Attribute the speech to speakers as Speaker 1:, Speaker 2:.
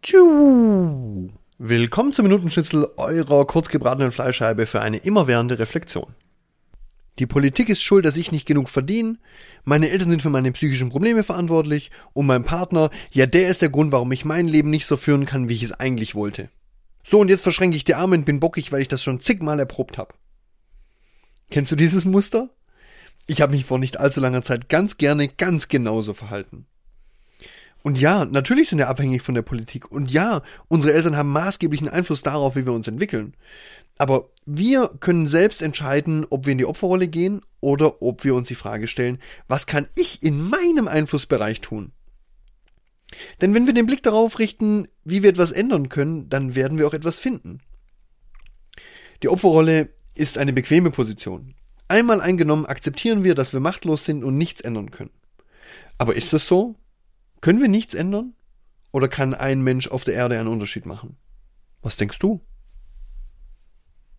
Speaker 1: Tschu. Willkommen zum Minutenschnitzel eurer kurzgebratenen Fleischscheibe für eine immerwährende Reflexion. Die Politik ist schuld, dass ich nicht genug verdiene, meine Eltern sind für meine psychischen Probleme verantwortlich und mein Partner, ja der ist der Grund, warum ich mein Leben nicht so führen kann, wie ich es eigentlich wollte. So und jetzt verschränke ich die Arme und bin bockig, weil ich das schon zigmal erprobt habe. Kennst du dieses Muster? Ich habe mich vor nicht allzu langer Zeit ganz gerne ganz genauso verhalten. Und ja, natürlich sind wir abhängig von der Politik. Und ja, unsere Eltern haben maßgeblichen Einfluss darauf, wie wir uns entwickeln. Aber wir können selbst entscheiden, ob wir in die Opferrolle gehen oder ob wir uns die Frage stellen, was kann ich in meinem Einflussbereich tun? Denn wenn wir den Blick darauf richten, wie wir etwas ändern können, dann werden wir auch etwas finden. Die Opferrolle ist eine bequeme Position. Einmal eingenommen akzeptieren wir, dass wir machtlos sind und nichts ändern können. Aber ist das so? Können wir nichts ändern? Oder kann ein Mensch auf der Erde einen Unterschied machen? Was denkst du?